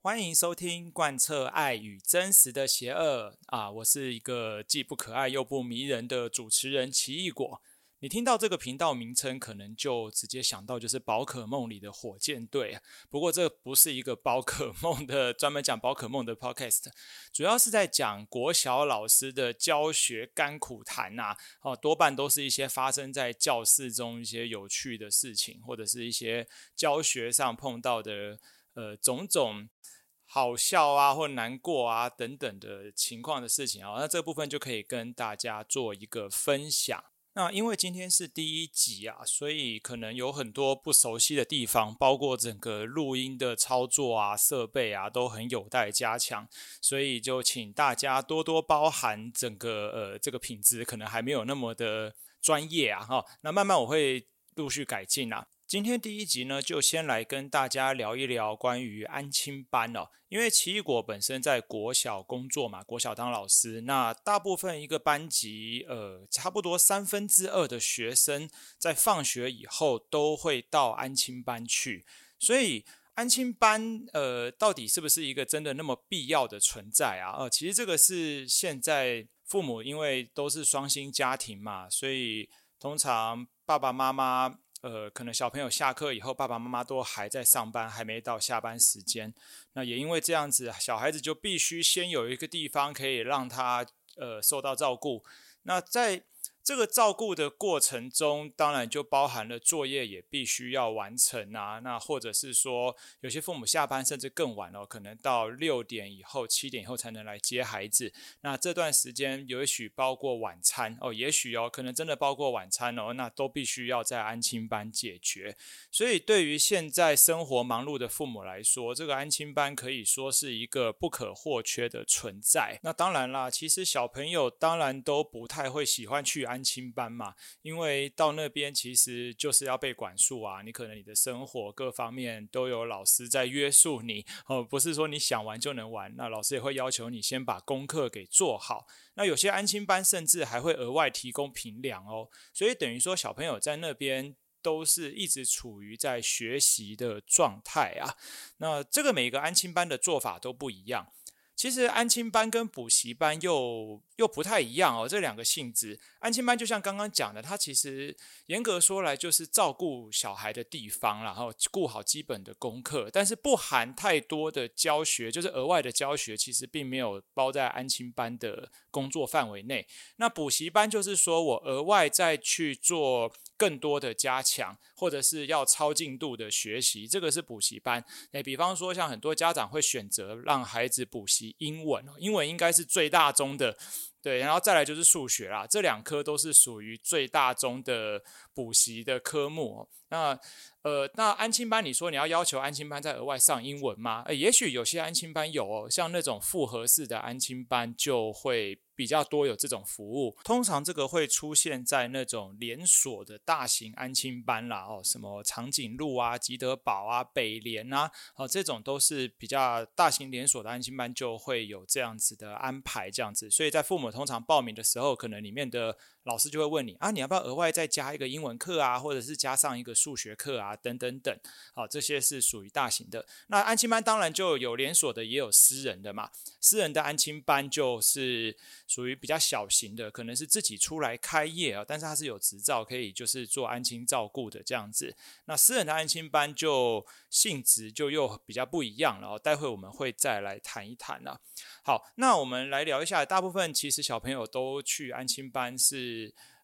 欢迎收听贯彻爱与真实的邪恶啊！我是一个既不可爱又不迷人的主持人奇异果。你听到这个频道名称，可能就直接想到就是宝可梦里的火箭队。不过这不是一个宝可梦的 专门讲宝可梦的 podcast，主要是在讲国小老师的教学甘苦谈呐。哦，多半都是一些发生在教室中一些有趣的事情，或者是一些教学上碰到的呃种种。好笑啊，或难过啊等等的情况的事情啊，那这部分就可以跟大家做一个分享。那因为今天是第一集啊，所以可能有很多不熟悉的地方，包括整个录音的操作啊、设备啊，都很有待加强，所以就请大家多多包涵。整个呃，这个品质可能还没有那么的专业啊，哈。那慢慢我会陆续改进啊。今天第一集呢，就先来跟大家聊一聊关于安亲班哦。因为奇异果本身在国小工作嘛，国小当老师，那大部分一个班级，呃，差不多三分之二的学生在放学以后都会到安亲班去。所以安亲班，呃，到底是不是一个真的那么必要的存在啊？呃，其实这个是现在父母因为都是双薪家庭嘛，所以通常爸爸妈妈。呃，可能小朋友下课以后，爸爸妈妈都还在上班，还没到下班时间。那也因为这样子，小孩子就必须先有一个地方可以让他呃受到照顾。那在这个照顾的过程中，当然就包含了作业也必须要完成啊。那或者是说，有些父母下班甚至更晚哦，可能到六点以后、七点以后才能来接孩子。那这段时间也许包括晚餐哦，也许哦，可能真的包括晚餐哦，那都必须要在安亲班解决。所以，对于现在生活忙碌的父母来说，这个安亲班可以说是一个不可或缺的存在。那当然啦，其实小朋友当然都不太会喜欢去安。安亲班嘛，因为到那边其实就是要被管束啊，你可能你的生活各方面都有老师在约束你哦，不是说你想玩就能玩，那老师也会要求你先把功课给做好。那有些安亲班甚至还会额外提供平量哦，所以等于说小朋友在那边都是一直处于在学习的状态啊。那这个每一个安亲班的做法都不一样。其实安亲班跟补习班又又不太一样哦，这两个性质。安亲班就像刚刚讲的，它其实严格说来就是照顾小孩的地方，然后顾好基本的功课，但是不含太多的教学，就是额外的教学，其实并没有包在安亲班的工作范围内。那补习班就是说我额外再去做更多的加强，或者是要超进度的学习，这个是补习班。诶，比方说像很多家长会选择让孩子补习。英文，英文应该是最大宗的，对，然后再来就是数学啦，这两科都是属于最大宗的补习的科目。那呃，那安亲班，你说你要要求安亲班再额外上英文吗？呃，也许有些安亲班有哦，像那种复合式的安亲班就会。比较多有这种服务，通常这个会出现在那种连锁的大型安亲班啦，哦，什么长颈鹿啊、吉德堡啊、北联啊，哦，这种都是比较大型连锁的安亲班，就会有这样子的安排，这样子。所以在父母通常报名的时候，可能里面的老师就会问你啊，你要不要额外再加一个英文课啊，或者是加上一个数学课啊，等等等，好，这些是属于大型的。那安亲班当然就有连锁的，也有私人的嘛。私人的安亲班就是。属于比较小型的，可能是自己出来开业啊，但是他是有执照，可以就是做安亲照顾的这样子。那私人的安亲班就性质就又比较不一样了，待会我们会再来谈一谈啊。好，那我们来聊一下，大部分其实小朋友都去安亲班是。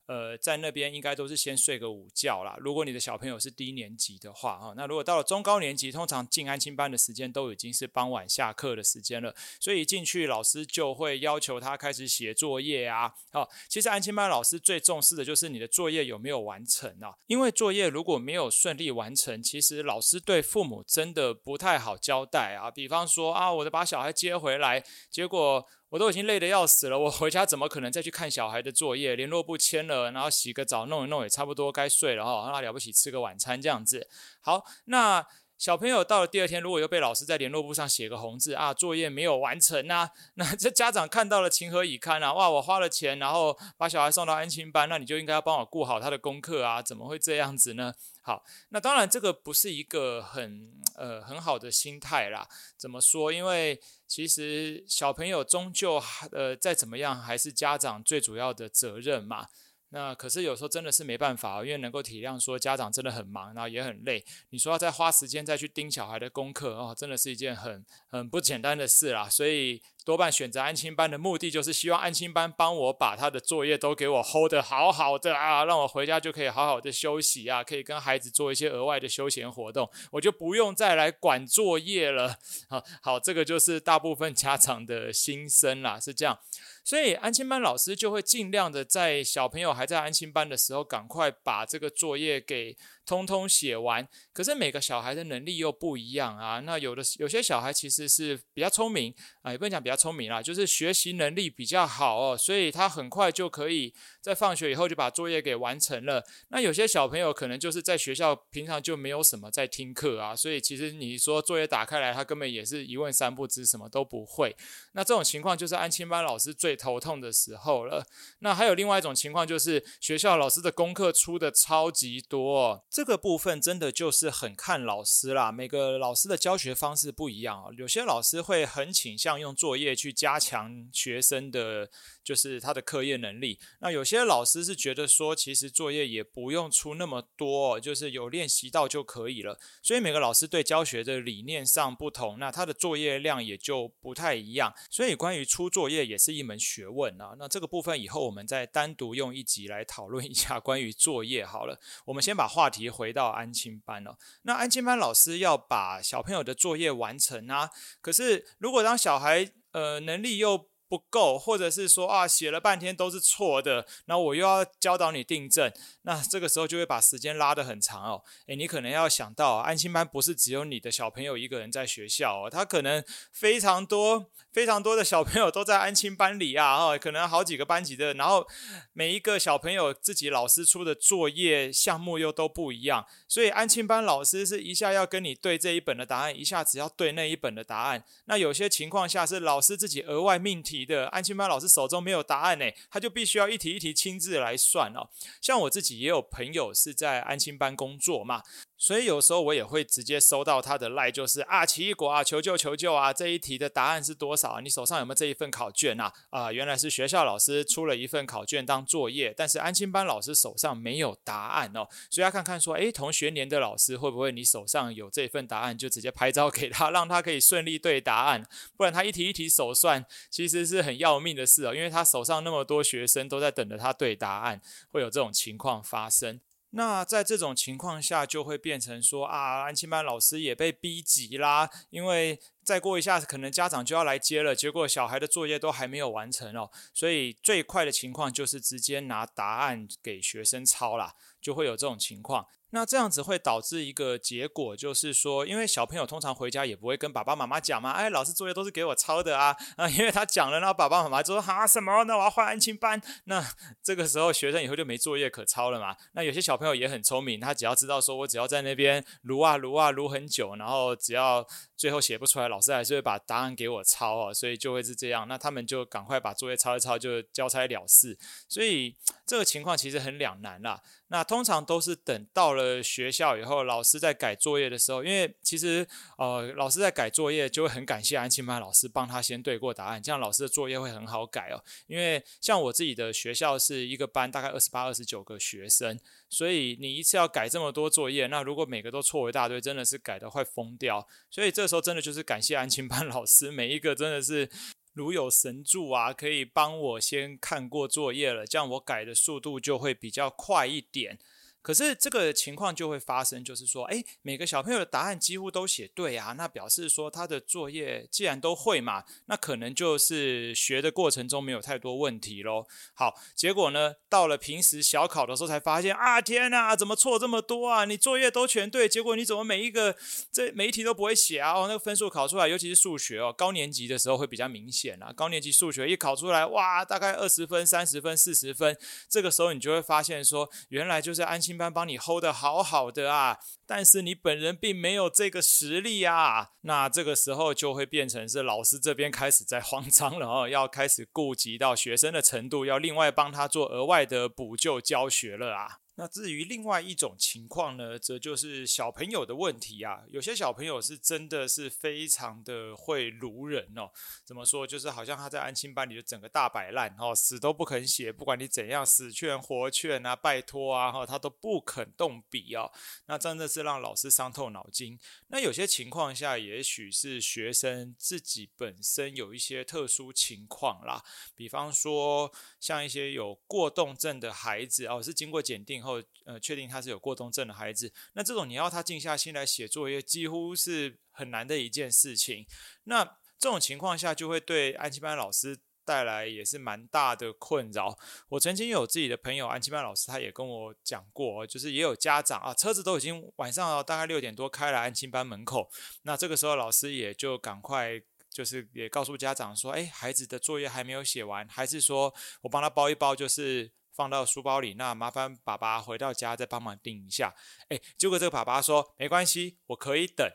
呃，在那边应该都是先睡个午觉啦。如果你的小朋友是低年级的话，哈，那如果到了中高年级，通常进安亲班的时间都已经是傍晚下课的时间了。所以一进去，老师就会要求他开始写作业啊。好，其实安亲班老师最重视的就是你的作业有没有完成啊。因为作业如果没有顺利完成，其实老师对父母真的不太好交代啊。比方说啊，我的把小孩接回来，结果。我都已经累得要死了，我回家怎么可能再去看小孩的作业？联络簿签了，然后洗个澡，弄一弄也差不多该睡了哈。那了不起，吃个晚餐这样子。好，那小朋友到了第二天，如果又被老师在联络簿上写个红字啊，作业没有完成啊，那 这家长看到了情何以堪啊？哇，我花了钱，然后把小孩送到安亲班，那你就应该要帮我顾好他的功课啊，怎么会这样子呢？好，那当然这个不是一个很呃很好的心态啦。怎么说？因为其实小朋友终究呃再怎么样，还是家长最主要的责任嘛。那可是有时候真的是没办法，因为能够体谅说家长真的很忙，然后也很累。你说要再花时间再去盯小孩的功课哦，真的是一件很很不简单的事啦。所以多半选择安亲班的目的就是希望安亲班帮我把他的作业都给我 hold 得好好的啊，让我回家就可以好好的休息啊，可以跟孩子做一些额外的休闲活动，我就不用再来管作业了。好，好，这个就是大部分家长的心声啦，是这样。所以安心班老师就会尽量的在小朋友还在安心班的时候，赶快把这个作业给通通写完，可是每个小孩的能力又不一样啊。那有的有些小孩其实是比较聪明啊，也不能讲比较聪明啦，就是学习能力比较好哦，所以他很快就可以在放学以后就把作业给完成了。那有些小朋友可能就是在学校平常就没有什么在听课啊，所以其实你说作业打开来，他根本也是一问三不知，什么都不会。那这种情况就是安亲班老师最头痛的时候了。那还有另外一种情况就是学校老师的功课出的超级多。这个部分真的就是很看老师啦，每个老师的教学方式不一样啊。有些老师会很倾向用作业去加强学生的，就是他的课业能力。那有些老师是觉得说，其实作业也不用出那么多，就是有练习到就可以了。所以每个老师对教学的理念上不同，那他的作业量也就不太一样。所以关于出作业也是一门学问啊。那这个部分以后我们再单独用一集来讨论一下关于作业好了。我们先把话题。回到安亲班了，那安亲班老师要把小朋友的作业完成啊。可是如果当小孩呃能力又不够，或者是说啊写了半天都是错的，那我又要教导你订正，那这个时候就会把时间拉得很长哦。诶，你可能要想到，安亲班不是只有你的小朋友一个人在学校哦，他可能非常多。非常多的小朋友都在安亲班里啊，哦，可能好几个班级的，然后每一个小朋友自己老师出的作业项目又都不一样，所以安亲班老师是一下要跟你对这一本的答案，一下子要对那一本的答案。那有些情况下是老师自己额外命题的，安亲班老师手中没有答案呢，他就必须要一题一题亲自来算哦。像我自己也有朋友是在安亲班工作嘛。所以有时候我也会直接收到他的赖，就是啊，奇异果啊，求救求救啊！这一题的答案是多少啊？你手上有没有这一份考卷啊？啊，原来是学校老师出了一份考卷当作业，但是安心班老师手上没有答案哦，所以要看看说，诶，同学年的老师会不会你手上有这份答案，就直接拍照给他，让他可以顺利对答案，不然他一题一题手算，其实是很要命的事哦，因为他手上那么多学生都在等着他对答案，会有这种情况发生。那在这种情况下，就会变成说啊，安亲班老师也被逼急啦，因为再过一下子，可能家长就要来接了，结果小孩的作业都还没有完成哦，所以最快的情况就是直接拿答案给学生抄啦，就会有这种情况。那这样子会导致一个结果，就是说，因为小朋友通常回家也不会跟爸爸妈妈讲嘛，哎，老师作业都是给我抄的啊，啊，因为他讲了，然后爸爸妈妈就说哈什么？那我要换安亲班，那这个时候学生以后就没作业可抄了嘛。那有些小朋友也很聪明，他只要知道说我只要在那边撸啊撸啊撸很久，然后只要最后写不出来，老师还是会把答案给我抄哦，所以就会是这样。那他们就赶快把作业抄一抄，就交差了事。所以这个情况其实很两难啦。那通常都是等到了学校以后，老师在改作业的时候，因为其实呃，老师在改作业就会很感谢安亲班老师帮他先对过答案，这样老师的作业会很好改哦。因为像我自己的学校是一个班大概二十八、二十九个学生，所以你一次要改这么多作业，那如果每个都错一大堆，真的是改得快疯掉。所以这时候真的就是感谢安亲班老师，每一个真的是。如有神助啊，可以帮我先看过作业了，这样我改的速度就会比较快一点。可是这个情况就会发生，就是说，哎，每个小朋友的答案几乎都写对啊，那表示说他的作业既然都会嘛，那可能就是学的过程中没有太多问题咯。好，结果呢，到了平时小考的时候才发现啊，天哪，怎么错这么多啊？你作业都全对，结果你怎么每一个这每一题都不会写啊？哦，那个分数考出来，尤其是数学哦，高年级的时候会比较明显啊。高年级数学一考出来，哇，大概二十分、三十分、四十分，这个时候你就会发现说，原来就是安心。亲班帮你 hold 的好好的啊，但是你本人并没有这个实力啊，那这个时候就会变成是老师这边开始在慌张了哦，要开始顾及到学生的程度，要另外帮他做额外的补救教学了啊。那至于另外一种情况呢，则就是小朋友的问题啊。有些小朋友是真的是非常的会卢人哦。怎么说？就是好像他在安亲班里就整个大摆烂哦，死都不肯写，不管你怎样死劝活劝啊，拜托啊，哈，他都不肯动笔哦。那真的是让老师伤透脑筋。那有些情况下，也许是学生自己本身有一些特殊情况啦，比方说像一些有过动症的孩子哦，是经过检定。后，呃，确定他是有过动症的孩子，那这种你要他静下心来写作业，几乎是很难的一件事情。那这种情况下，就会对安亲班老师带来也是蛮大的困扰。我曾经有自己的朋友，安亲班老师，他也跟我讲过，就是也有家长啊，车子都已经晚上大概六点多开了安亲班门口，那这个时候老师也就赶快就是也告诉家长说，哎，孩子的作业还没有写完，还是说我帮他包一包，就是。放到书包里，那麻烦爸爸回到家再帮忙订一下。诶，结果这个爸爸说没关系，我可以等。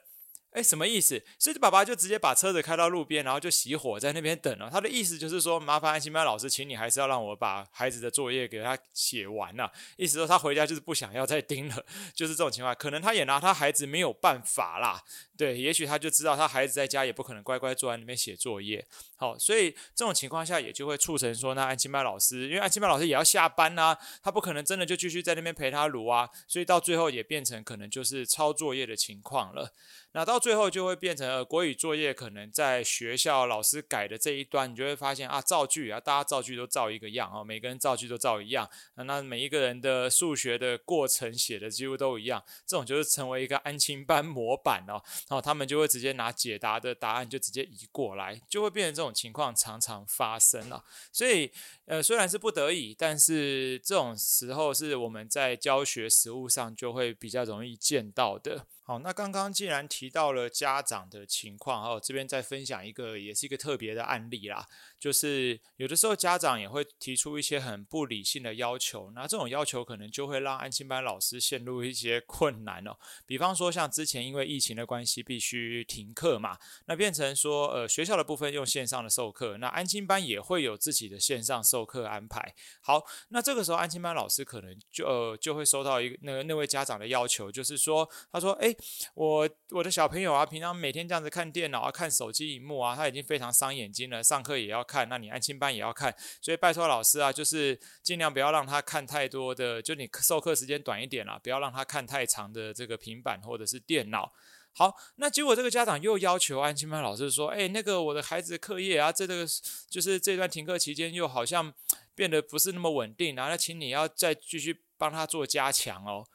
诶，什么意思？所以爸爸就直接把车子开到路边，然后就熄火在那边等了。他的意思就是说，麻烦安亲班老师，请你还是要让我把孩子的作业给他写完了。意思说他回家就是不想要再盯了，就是这种情况。可能他也拿他孩子没有办法啦。对，也许他就知道他孩子在家也不可能乖乖坐在那边写作业。好，所以这种情况下也就会促成说，那安亲班老师，因为安亲班老师也要下班啊，他不可能真的就继续在那边陪他撸啊，所以到最后也变成可能就是抄作业的情况了。那到最后就会变成了国语作业，可能在学校老师改的这一端，你就会发现啊，造句啊，大家造句都造一个样啊，每个人造句都造一样，那每一个人的数学的过程写的几乎都一样，这种就是成为一个安亲班模板哦，然后他们就会直接拿解答的答案就直接移过来，就会变成这种情况常常发生了。所以呃，虽然是不得已，但是这种时候是我们在教学实务上就会比较容易见到的。好，那刚刚既然提到了家长的情况，哦，这边再分享一个，也是一个特别的案例啦。就是有的时候家长也会提出一些很不理性的要求，那这种要求可能就会让安亲班老师陷入一些困难哦。比方说像之前因为疫情的关系必须停课嘛，那变成说呃学校的部分用线上的授课，那安亲班也会有自己的线上授课安排。好，那这个时候安亲班老师可能就呃就会收到一个那个那位家长的要求，就是说他说诶，我我的小朋友啊，平常每天这样子看电脑啊、看手机荧幕啊，他已经非常伤眼睛了，上课也要。看，那你安亲班也要看，所以拜托老师啊，就是尽量不要让他看太多的，就你授课时间短一点啦，不要让他看太长的这个平板或者是电脑。好，那结果这个家长又要求安亲班老师说，哎，那个我的孩子课业啊，这个就是这段停课期间又好像变得不是那么稳定，然后那请你要再继续帮他做加强哦。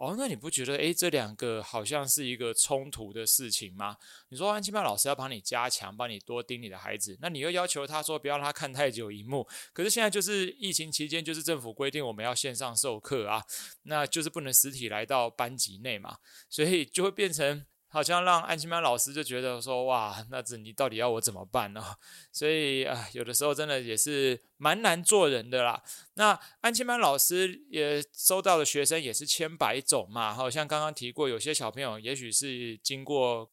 哦，那你不觉得诶，这两个好像是一个冲突的事情吗？你说安琪曼老师要帮你加强，帮你多盯你的孩子，那你又要求他说不要让他看太久荧幕。可是现在就是疫情期间，就是政府规定我们要线上授课啊，那就是不能实体来到班级内嘛，所以就会变成。好像让安亲班老师就觉得说，哇，那这你到底要我怎么办呢？所以啊，有的时候真的也是蛮难做人的啦。那安亲班老师也收到的学生也是千百种嘛，好像刚刚提过，有些小朋友也许是经过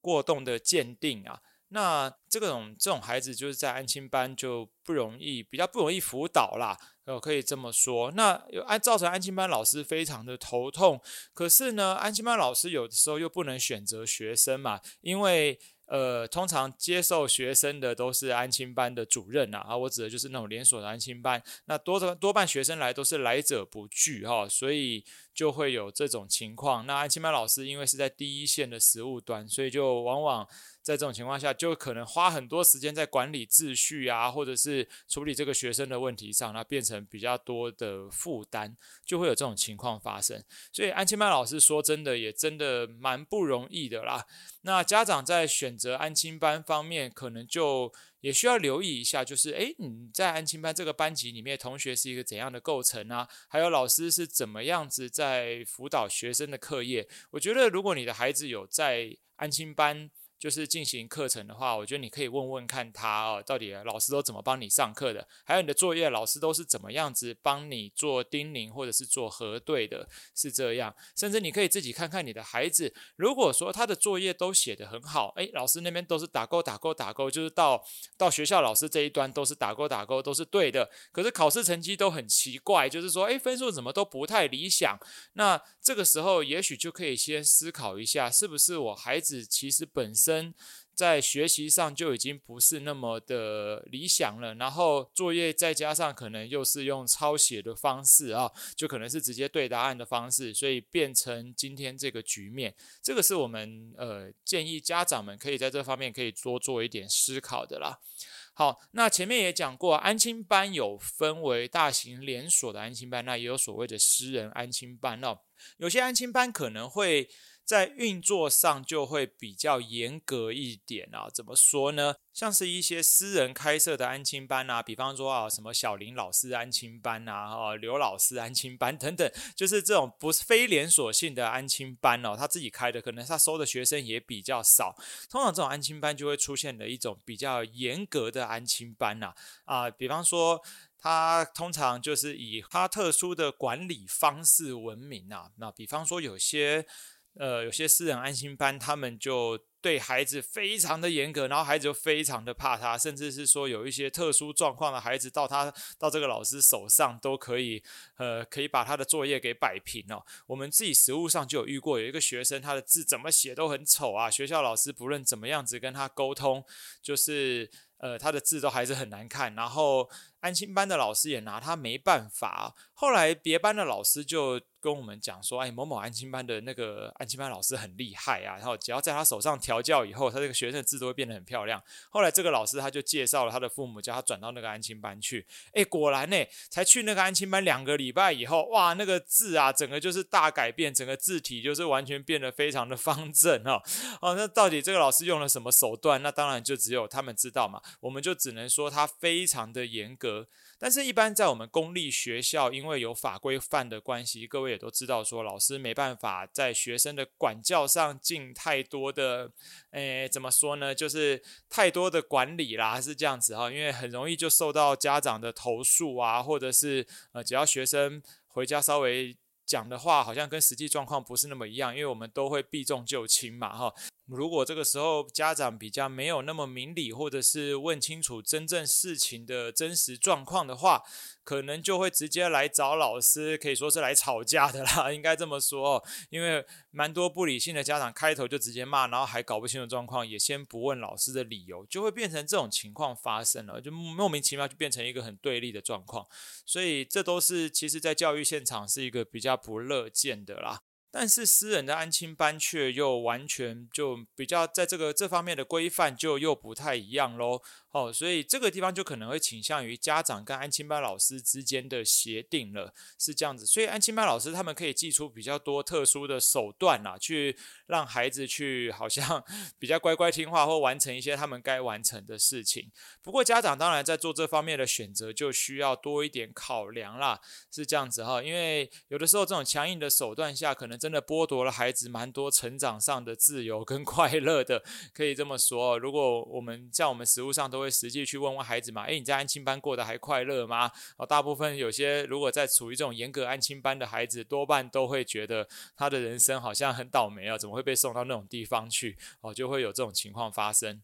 过动的鉴定啊。那这种这种孩子就是在安亲班就不容易，比较不容易辅导啦，呃，可以这么说。那有安造成安亲班老师非常的头痛。可是呢，安亲班老师有的时候又不能选择学生嘛，因为呃，通常接受学生的都是安亲班的主任呐，啊，我指的就是那种连锁的安亲班。那多多半学生来都是来者不拒哈，所以就会有这种情况。那安亲班老师因为是在第一线的实务端，所以就往往。在这种情况下，就可能花很多时间在管理秩序啊，或者是处理这个学生的问题上，那变成比较多的负担，就会有这种情况发生。所以安亲班老师说真的，也真的蛮不容易的啦。那家长在选择安亲班方面，可能就也需要留意一下，就是诶，你在安亲班这个班级里面，同学是一个怎样的构成啊？还有老师是怎么样子在辅导学生的课业？我觉得如果你的孩子有在安亲班，就是进行课程的话，我觉得你可以问问看他哦，到底老师都怎么帮你上课的，还有你的作业老师都是怎么样子帮你做叮咛或者是做核对的，是这样。甚至你可以自己看看你的孩子，如果说他的作业都写得很好，诶，老师那边都是打勾打勾打勾，就是到到学校老师这一端都是打勾打勾都是对的，可是考试成绩都很奇怪，就是说，诶，分数怎么都不太理想，那这个时候也许就可以先思考一下，是不是我孩子其实本身。在学习上就已经不是那么的理想了，然后作业再加上可能又是用抄写的方式啊，就可能是直接对答案的方式，所以变成今天这个局面。这个是我们呃建议家长们可以在这方面可以多做一点思考的啦。好，那前面也讲过，安亲班有分为大型连锁的安亲班，那也有所谓的私人安亲班哦。有些安亲班可能会。在运作上就会比较严格一点啊，怎么说呢？像是一些私人开设的安亲班啊，比方说啊，什么小林老师安亲班啊，刘老师安亲班等等，就是这种不是非连锁性的安亲班哦，他自己开的，可能他收的学生也比较少。通常这种安亲班就会出现了一种比较严格的安亲班呐，啊，比方说他通常就是以他特殊的管理方式闻名啊，那比方说有些。呃，有些私人安心班，他们就对孩子非常的严格，然后孩子就非常的怕他，甚至是说有一些特殊状况的孩子到他到这个老师手上都可以，呃，可以把他的作业给摆平哦。我们自己实务上就有遇过，有一个学生他的字怎么写都很丑啊，学校老师不论怎么样子跟他沟通，就是。呃，他的字都还是很难看，然后安亲班的老师也拿他没办法。后来别班的老师就跟我们讲说：“哎，某某安亲班的那个安亲班老师很厉害啊，然后只要在他手上调教以后，他这个学生的字都会变得很漂亮。”后来这个老师他就介绍了他的父母，叫他转到那个安亲班去。哎，果然呢，才去那个安亲班两个礼拜以后，哇，那个字啊，整个就是大改变，整个字体就是完全变得非常的方正哦。哦，那到底这个老师用了什么手段？那当然就只有他们知道嘛。我们就只能说他非常的严格，但是，一般在我们公立学校，因为有法规范的关系，各位也都知道，说老师没办法在学生的管教上尽太多的，诶，怎么说呢？就是太多的管理啦，是这样子哈，因为很容易就受到家长的投诉啊，或者是呃，只要学生回家稍微讲的话，好像跟实际状况不是那么一样，因为我们都会避重就轻嘛，哈。如果这个时候家长比较没有那么明理，或者是问清楚真正事情的真实状况的话，可能就会直接来找老师，可以说是来吵架的啦，应该这么说。因为蛮多不理性的家长开头就直接骂，然后还搞不清楚状况，也先不问老师的理由，就会变成这种情况发生了，就莫名其妙就变成一个很对立的状况。所以这都是其实在教育现场是一个比较不乐见的啦。但是私人的安亲班却又完全就比较在这个这方面的规范就又不太一样喽。哦，所以这个地方就可能会倾向于家长跟安亲班老师之间的协定了，是这样子。所以安亲班老师他们可以祭出比较多特殊的手段啦，去让孩子去好像 比较乖乖听话或完成一些他们该完成的事情。不过家长当然在做这方面的选择就需要多一点考量啦，是这样子哈。因为有的时候这种强硬的手段下，可能真的剥夺了孩子蛮多成长上的自由跟 快乐的，可以这么说。如果我们在我们实务上都会实际去问问孩子嘛，诶，你在安亲班过得还快乐吗？哦，大部分有些如果在处于这种严格安亲班的孩子，多半都会觉得他的人生好像很倒霉啊，怎么会被送到那种地方去？哦，就会有这种情况发生。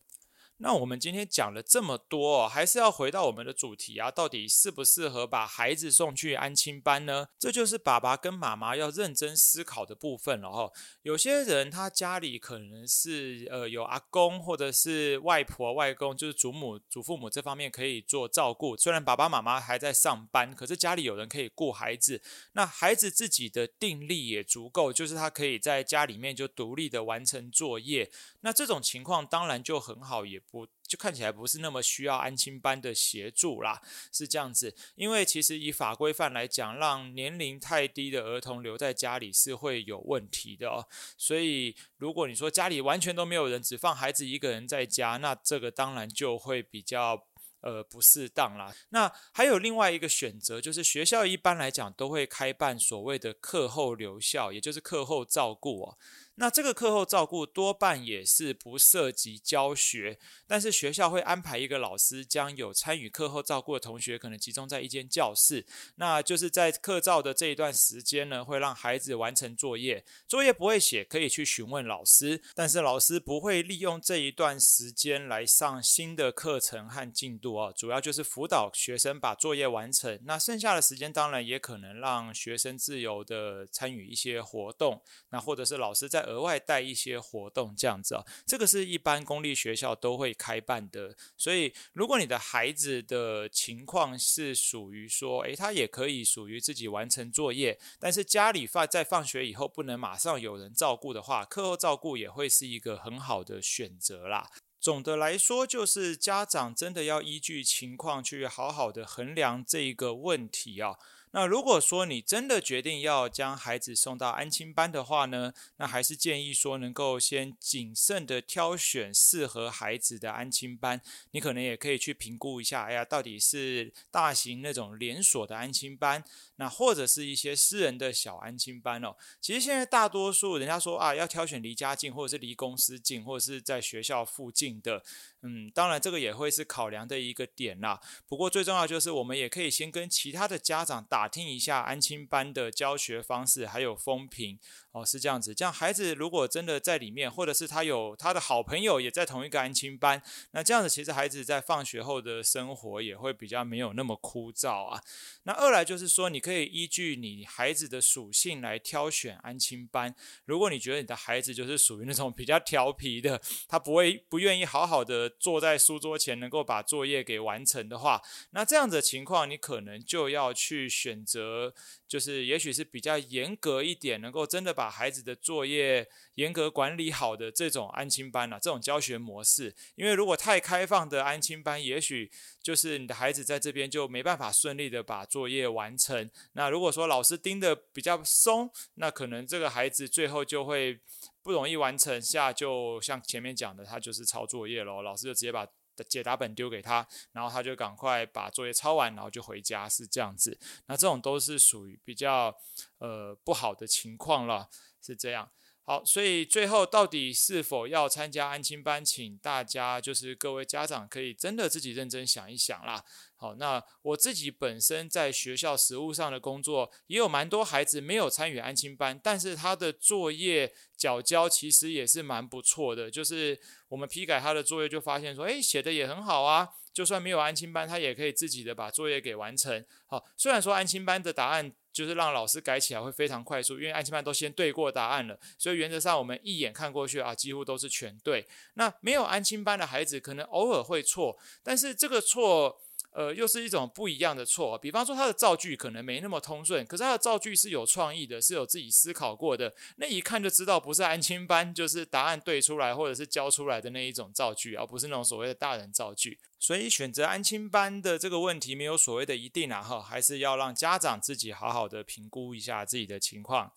那我们今天讲了这么多，还是要回到我们的主题啊，到底适不适合把孩子送去安亲班呢？这就是爸爸跟妈妈要认真思考的部分了哈。有些人他家里可能是呃有阿公或者是外婆外公，就是祖母祖父母这方面可以做照顾，虽然爸爸妈妈还在上班，可是家里有人可以顾孩子，那孩子自己的定力也足够，就是他可以在家里面就独立的完成作业，那这种情况当然就很好，也。不，就看起来不是那么需要安亲班的协助啦，是这样子。因为其实以法规范来讲，让年龄太低的儿童留在家里是会有问题的哦。所以如果你说家里完全都没有人，只放孩子一个人在家，那这个当然就会比较呃不适当啦。那还有另外一个选择，就是学校一般来讲都会开办所谓的课后留校，也就是课后照顾哦。那这个课后照顾多半也是不涉及教学，但是学校会安排一个老师将有参与课后照顾的同学可能集中在一间教室，那就是在课照的这一段时间呢，会让孩子完成作业，作业不会写可以去询问老师，但是老师不会利用这一段时间来上新的课程和进度哦，主要就是辅导学生把作业完成，那剩下的时间当然也可能让学生自由的参与一些活动，那或者是老师在额外带一些活动这样子啊，这个是一般公立学校都会开办的，所以如果你的孩子的情况是属于说，诶，他也可以属于自己完成作业，但是家里放在放学以后不能马上有人照顾的话，课后照顾也会是一个很好的选择啦。总的来说，就是家长真的要依据情况去好好的衡量这一个问题啊。那如果说你真的决定要将孩子送到安亲班的话呢，那还是建议说能够先谨慎的挑选适合孩子的安亲班。你可能也可以去评估一下，哎呀，到底是大型那种连锁的安亲班，那或者是一些私人的小安亲班哦。其实现在大多数人家说啊，要挑选离家近，或者是离公司近，或者是在学校附近的。嗯，当然这个也会是考量的一个点啦。不过最重要就是我们也可以先跟其他的家长打打听一下安亲班的教学方式，还有风评。哦，是这样子。这样孩子如果真的在里面，或者是他有他的好朋友也在同一个安亲班，那这样子其实孩子在放学后的生活也会比较没有那么枯燥啊。那二来就是说，你可以依据你孩子的属性来挑选安亲班。如果你觉得你的孩子就是属于那种比较调皮的，他不会不愿意好好的坐在书桌前能够把作业给完成的话，那这样子情况你可能就要去选选择，就是也许是比较严格一点，能够真的。把孩子的作业严格管理好的这种安亲班啊，这种教学模式，因为如果太开放的安亲班，也许就是你的孩子在这边就没办法顺利的把作业完成。那如果说老师盯得比较松，那可能这个孩子最后就会不容易完成下，就像前面讲的，他就是抄作业喽，老师就直接把解答本丢给他，然后他就赶快把作业抄完，然后就回家，是这样子。那这种都是属于比较呃不好的情况了，是这样。好，所以最后到底是否要参加安亲班，请大家就是各位家长可以真的自己认真想一想啦。好，那我自己本身在学校实务上的工作，也有蛮多孩子没有参与安亲班，但是他的作业缴交其实也是蛮不错的。就是我们批改他的作业，就发现说，诶，写的也很好啊。就算没有安亲班，他也可以自己的把作业给完成。好，虽然说安亲班的答案就是让老师改起来会非常快速，因为安亲班都先对过答案了，所以原则上我们一眼看过去啊，几乎都是全对。那没有安亲班的孩子，可能偶尔会错，但是这个错。呃，又是一种不一样的错。比方说，他的造句可能没那么通顺，可是他的造句是有创意的，是有自己思考过的。那一看就知道不是安亲班，就是答案对出来或者是教出来的那一种造句，而不是那种所谓的大人造句。所以选择安亲班的这个问题没有所谓的一定啊，哈，还是要让家长自己好好的评估一下自己的情况。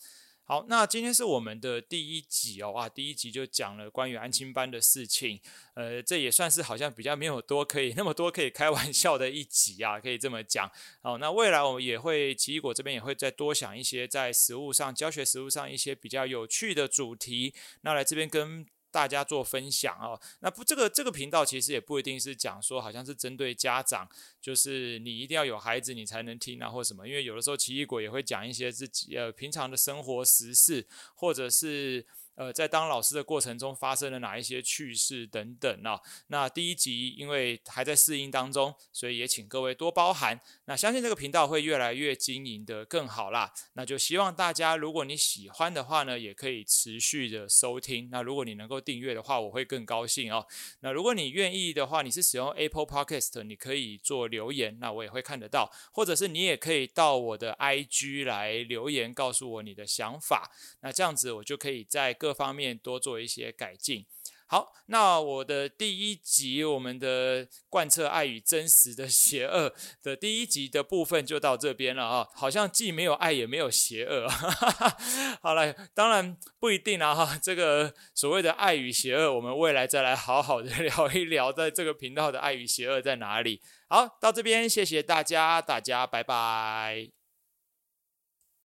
好，那今天是我们的第一集哦，哇，第一集就讲了关于安亲班的事情，呃，这也算是好像比较没有多可以 那么多可以开玩笑的一集啊，可以这么讲。哦，那未来我们也会奇异果这边也会再多想一些在实物上教学实物上一些比较有趣的主题，那来这边跟。大家做分享哦，那不，这个这个频道其实也不一定是讲说，好像是针对家长，就是你一定要有孩子你才能听啊，或什么，因为有的时候奇异果也会讲一些自己呃平常的生活时事，或者是。呃，在当老师的过程中发生了哪一些趣事等等啊？那第一集因为还在适应当中，所以也请各位多包涵。那相信这个频道会越来越经营得更好啦。那就希望大家，如果你喜欢的话呢，也可以持续的收听。那如果你能够订阅的话，我会更高兴哦。那如果你愿意的话，你是使用 Apple Podcast，你可以做留言，那我也会看得到。或者是你也可以到我的 IG 来留言，告诉我你的想法。那这样子我就可以在。各方面多做一些改进。好，那我的第一集，我们的贯彻爱与真实的邪恶的第一集的部分就到这边了啊。好像既没有爱，也没有邪恶。好了，当然不一定啊哈。这个所谓的爱与邪恶，我们未来再来好好的 聊一聊，在这个频道的爱与邪恶在哪里。好，到这边，谢谢大家，大家拜拜。